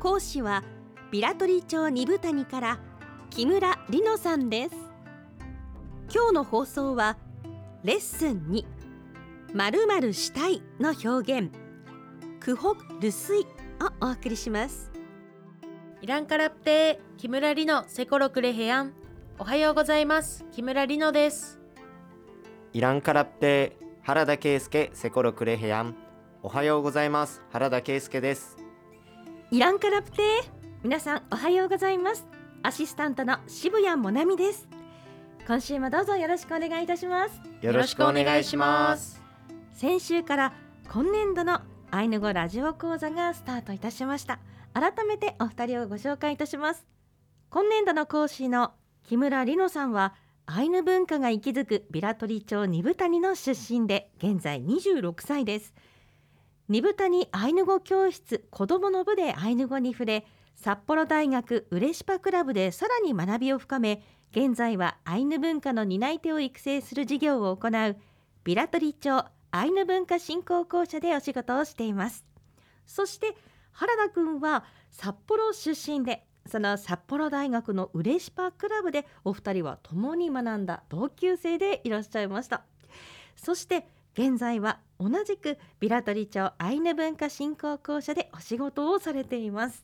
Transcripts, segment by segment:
講師はビラトリ町二部谷から木村里乃さんです。今日の放送はレッスン2まるまるしたいの表現。クホルスイをお送りします。イランカラプテー木村里乃セコロクレヘヤン。おはようございます。木村里乃です。イランカラプテー原田圭介セコロクレヘヤン。おはようございます。原田圭介ですイランカラプテー。皆さんおはようございます。アシスタントの渋谷もなみです。今週もどうぞよろしくお願いいたします。よろしくお願いします。先週から今年度のアイヌ語ラジオ講座がスタートいたしました。改めてお二人をご紹介いたします。今年度の講師の木村里乃さんはアイヌ文化が息づくビラトリ町二部谷の出身で現在26歳です二部谷アイヌ語教室子どもの部でアイヌ語に触れ札幌大学ウレシパクラブでさらに学びを深め現在はアイヌ文化の担い手を育成する事業を行うビラトリ町アイヌ文化振興公社でお仕事をしています。そして原田くんは札幌出身でその札幌大学のウレシパクラブでお二人は共に学んだ同級生でいらっしゃいました。そして現在は同じくビラトリ町アイヌ文化振興公社でお仕事をされています。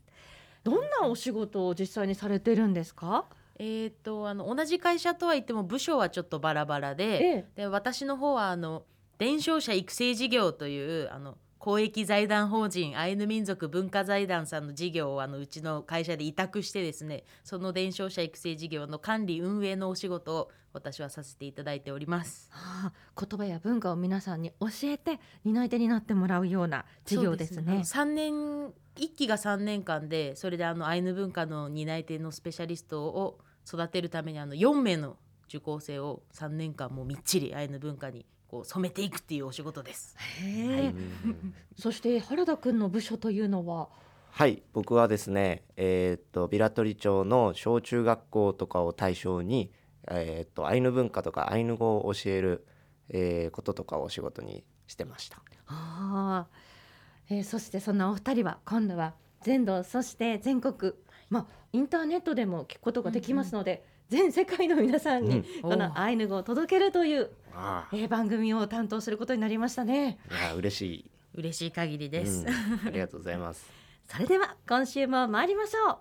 どんなお仕事を実際にされてるんですか？えー、とあの同じ会社とは言っても部署はちょっとバラバラで,、ええ。で私の方はあの伝承者育成事業というあの公益財団法人アイヌ民族文化財団さんの事業をあのうちの会社で委託してですねその伝承者育成事業の管理運営のお仕事を私はさせていただいております。はあ、言葉や文化を皆さんに教えて担い手になってもらうような事業ですね。3年一期が3年間でそれであのアイヌ文化の担い手のスペシャリストを育てるためにあの4名の受講生を3年間もうみっちりアイヌ文化にこう染めていくっていうお仕事です。へえ。そして原田くんの部署というのは、はい。僕はですねえーっとビラトリ町の小中学校とかを対象にえーっとアイヌ文化とかアイヌ語を教える、えーこととかをお仕事にしてました。ああ、えーそしてそんなお二人は今度は全土そして全国、まあインターネットでも聞くことができますので、全世界の皆さんにうん。このアイヌ語を届けるという、あえー番組を担当することになりましたね。あいや嬉しい。嬉しい限りです。うん。ありがとうございます。それでは今週も参りましょ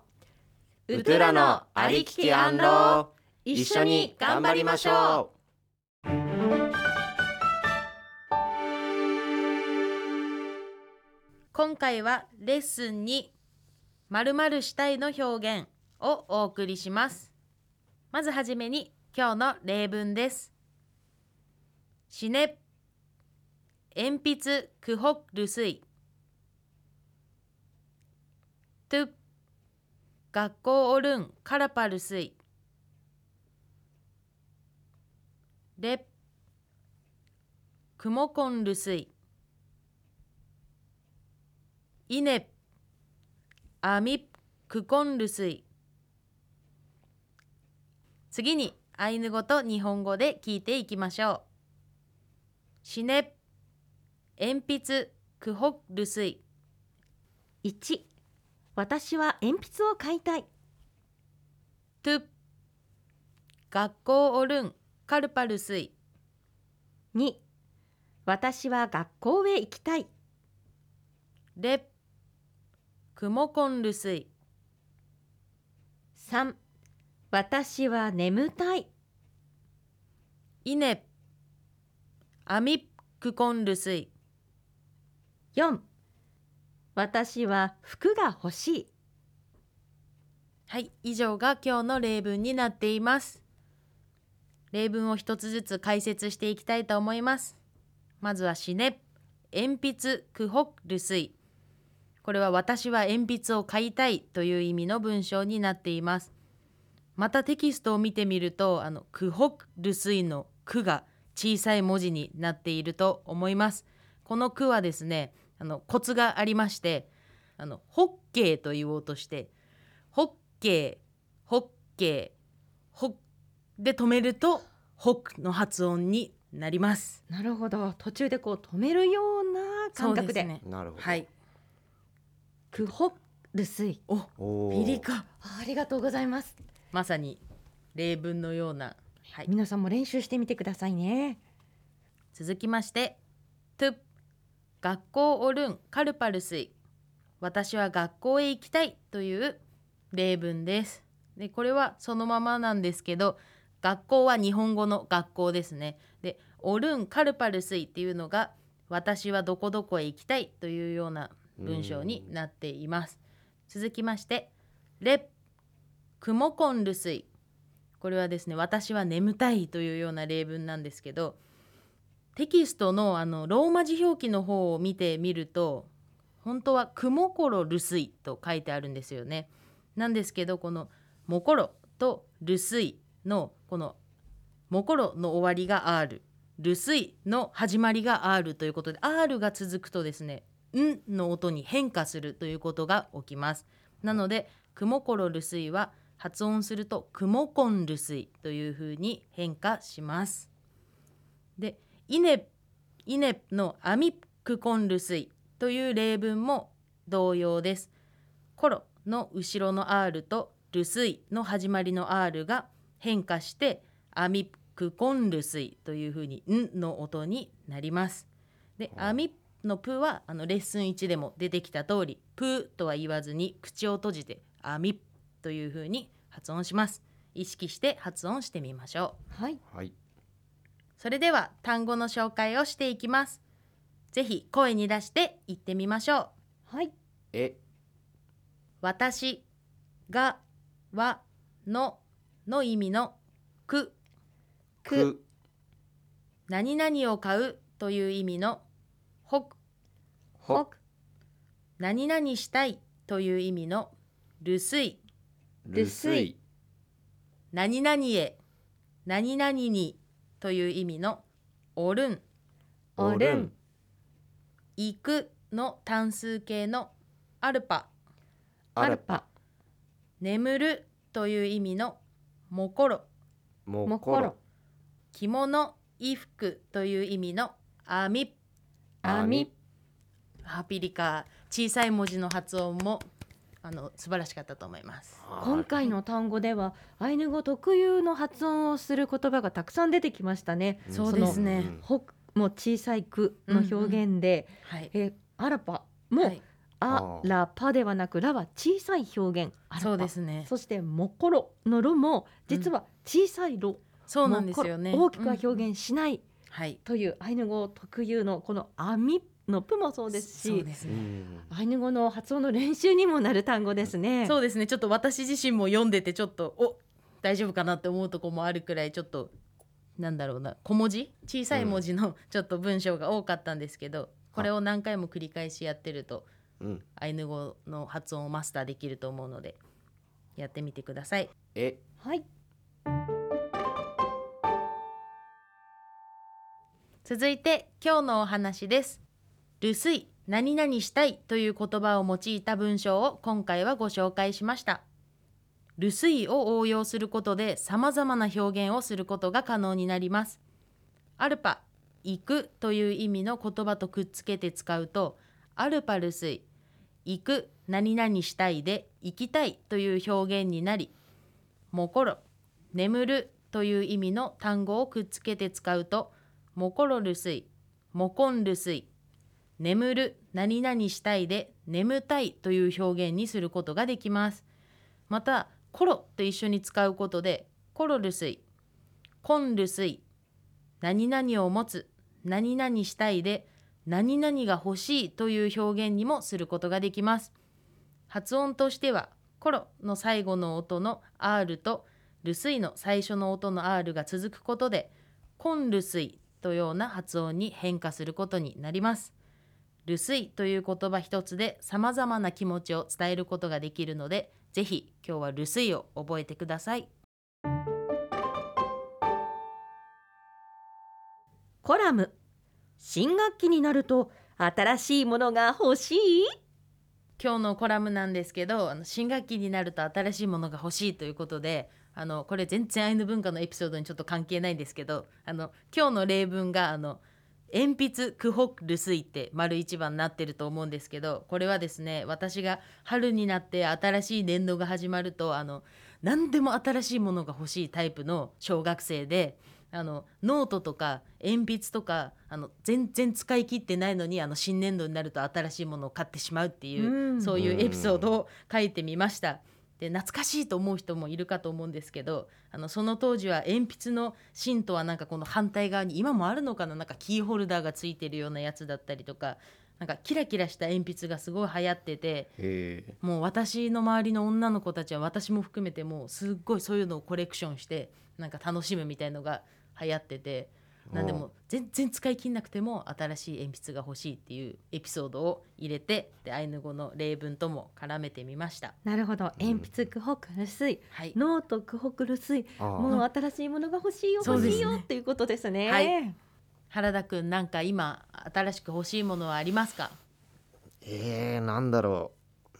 う。ウトラのありききアンロ一一緒に頑張りましょ今回はレッスンに〇〇したいの表現をお送りします。まずはじめに今日の例文です。しね。鉛筆くほるすいと学校おるんからぱるすいれくもこんるすいいね。あみくこんるすい次にアイヌ語と日本語で聞いていきましょう。しね鉛筆くほるすい1私は鉛筆を買いたい。と学校おるんカルパルスイ2私は学校へ行きたい。レクモコンルスイ3私は眠たい。イネアミクコンルスイ4私は服が欲しい。はい以上が今日の例文になっています。例文を一つずつ解説していきたいと思います。まずはシネ鉛筆クホルスイこれは私は鉛筆を買いたいという意味の文章になっています。またテキストを見てみるとあのクホルスイのクが小さい文字になっていると思います。このクはですねあのコツがありましてあのホッケーと言おうとしてホッケーホッケーホッで止めるとホッの発音になります。なるほど。途中でこう止めるような感覚で。そうすね。なるほど。はいクホルスイお。ピリカ。ありがとうございます。まさに例文のような、はい、皆さんも練習してみてくださいね。続きまして「トゥ。学校おるんカルパルスイ私は学校へ行きたい」という例文です。でこれはそのままなんですけど学校は日本語の学校ですね。で「おるんカルパルスイ」っていうのが「私はどこどこへ行きたい」というような文章になっています。続きまして「レクモコンルスイ」これはですね「私は眠たい」というような例文なんですけどテキストのあのローマ字表記の方を見てみると本当は「くもころるす」と書いてあるんですよね。なんですけどこの「もころ」と「るすい」のこの「もころ」の終わりが R「るすい」の始まりが R ということで R が続くとですね「ん」の音に変化するということが起きます。なので「くもころるすい」は発音すると「くもこんるすい」というふうに変化します。でイネイネのアミクコンルスイという例文も同様です。コロの後ろの R とルスイの始まりの R が変化してアミクコンルスイというふうにんの音になります。で、アミのプはあのレッスン1でも出てきた通りプとは言わずに口を閉じてアミというふうに発音します。意識して発音してみましょう。はいはいそれでは単語の紹介をしていきます。ぜひ声に出して言ってみましょう。はいえ私がはのの意味のくく何々を買うという意味のほほ何々したいという意味のるすいるすい何々へ。何々にという意味のおるん。おるん。行くの単数形のアルパ。アルパ。眠るという意味のもころ。ももころ。着物衣服という意味のあみあみハピリカ小さい文字の発音もあの素晴らしかったと思います。今回の単語ではアイヌ語特有の発音をする言葉がたくさん出てきましたね。うんそうですね。うんほも小さいくの表現で、はい、えアラパも、はい、あらパではなくラは小さい表現そうですね。そしてもころのろも実は小さいろ、そうなんですよね。大きくは表うん現しないはい。というアイヌ語特有のこの網のプもそうですしね。んアイヌ語の発音の練習にもなる単語ですね。そうですね。ちょっと私自身も読んでてちょっとお大丈夫かなって思うとこもあるくらいちょっとなんだろうな小文字？小さい文字のちょっと文章が多かったんですけど、これを何回も繰り返しやってるとうん。アイヌ語の発音をマスターできると思うのでやってみてください。え。はい。続いて今日のお話です留守何々したいという言葉を用いた文章を今回はご紹介しました。留守を応用することで様々な表現をすることが可能になります。アルパ行くという意味の言葉とくっつけて使うとアルパ留守行く何々したいで行きたいという表現になりもころ眠るという意味の単語をくっつけて使うともころるすいもこんるすい眠る何々したいで眠たいという表現にすることができます。またコロと一緒に使うことでコロるすいこんるすい何々を持つ何々したいで何々が欲しいという表現にもすることができます。発音としてはコロの最後の音の R とルスイの最初の音の R が続くことでコンルスイというような発音に変化することになります。留守という言葉一つで様々な気持ちを伝えることができるのでぜひ今日は留守を覚えてください。コラム。新学期になると新しいものが欲しい？今日のコラムなんですけどあの新学期になると新しいものが欲しいということであのこれ全然アイヌ文化のエピソードにちょっと関係ないんですけどあの今日の例文があの鉛筆クホクルスイって丸一番になってると思うんですけどこれはですね私が春になって新しい年度が始まるとあの何でも新しいものが欲しいタイプの小学生であのノートとか鉛筆とかあの全然使い切ってないのにあの新年度になると新しいものを買ってしまうっていう、うんそういうエピソードを書いてみました。で懐かしいと思う人もいるかと思うんですけどあのその当時は鉛筆の芯とはなんかこの反対側に今もあるのかな？なんかキーホルダーがついてるようなやつだったりとかなんかキラキラした鉛筆がすごい流行っててもう私の周りの女の子たちは私も含めてもうすっごいそういうのをコレクションしてなんか楽しむみたいのが流行っててなんでも全然使い切んなくても新しい鉛筆が欲しいっていうエピソードを入れてでアイヌ語の例文とも絡めてみました。なるほど。鉛筆クホㇰ ルスイはい、ノートクホㇰ ルスイもう新しいものが欲しいよ欲しいよっていうことですね。はい。原田くんなんか今新しく欲しいものはありますか？えー、なんだろう。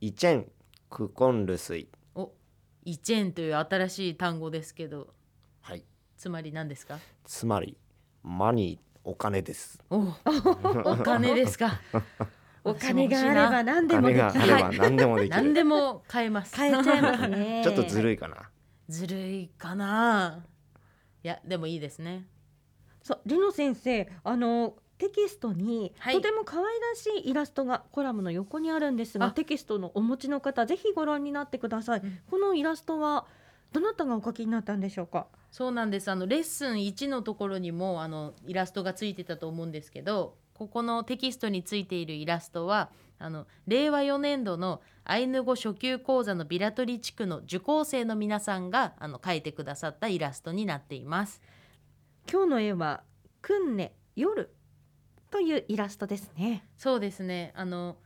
イチェンクコンルスイ。おイチェンという新しい単語ですけど。はいつまり何ですか？つまりマニーお金です。お お金ですか。お金があれば何でもできる。お金があれば何でもできる、何でも買えます。変えちゃいますね。ちょっとずるいかな。ずるいかな。いやでもいいですね。そうリノ先生あのテキストに、はい。とても可愛らしいイラストがコラムの横にあるんですがあ。テキストのお持ちの方ぜひご覧になってください、うん。このイラストはどなたがお描きになったんでしょうか？そうなんです。あのレッスン1のところにもあのイラストがついてたと思うんですけどここのテキストについているイラストはあの令和4年度のアイヌ語初級講座のビラトリ地区の受講生の皆さんがあの描いてくださったイラストになっています。今日の絵はくんね夜というイラストですね。そうですね。あの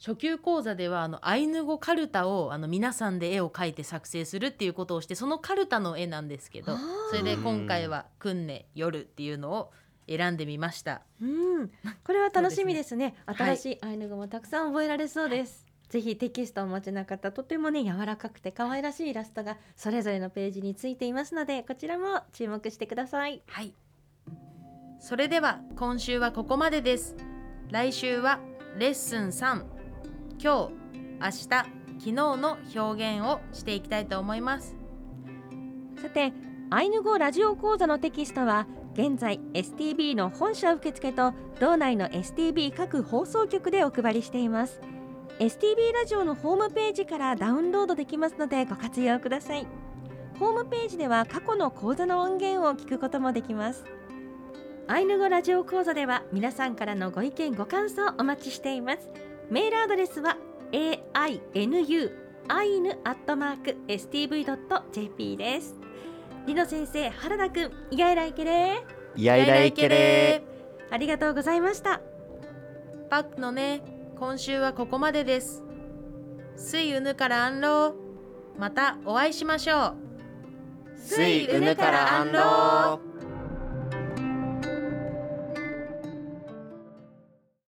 初級講座ではあのアイヌ語カルタをあの皆さんで絵を描いて作成するっていうことをしてそのカルタの絵なんですけどそれで今回は「くんね夜」っていうのを選んでみました。うんこれは楽しみですねすね新しいアイヌ語もたくさん覚えられそうです、ぜひテキストをお持ちの方とてもね柔らかくて可愛らしいイラストがそれぞれのページについていますのでこちらも注目してくださいはい。それでは今週はここまでです。来週はレッスン3。今日、明日、昨日の表現をしていきたいと思います。さてアイヌ語ラジオ講座のテキストは現在 STB の本社受付と道内の STB 各放送局でお配りしています。STB ラジオのホームページからダウンロードできますのでご活用ください。ホームページでは過去の講座の音源を聞くこともできます。アイヌ語ラジオ講座では皆さんからのご意見ご感想お待ちしています。メールアドレスは ainu アイヌアットマーク stv.jp ですリノ先生原田くんイガイライケレーいやいらいけれありがとうございましたパックのね、今週はここまでです。スイウヌからアンロー。またお会いしましょう。すいうぬからあんろう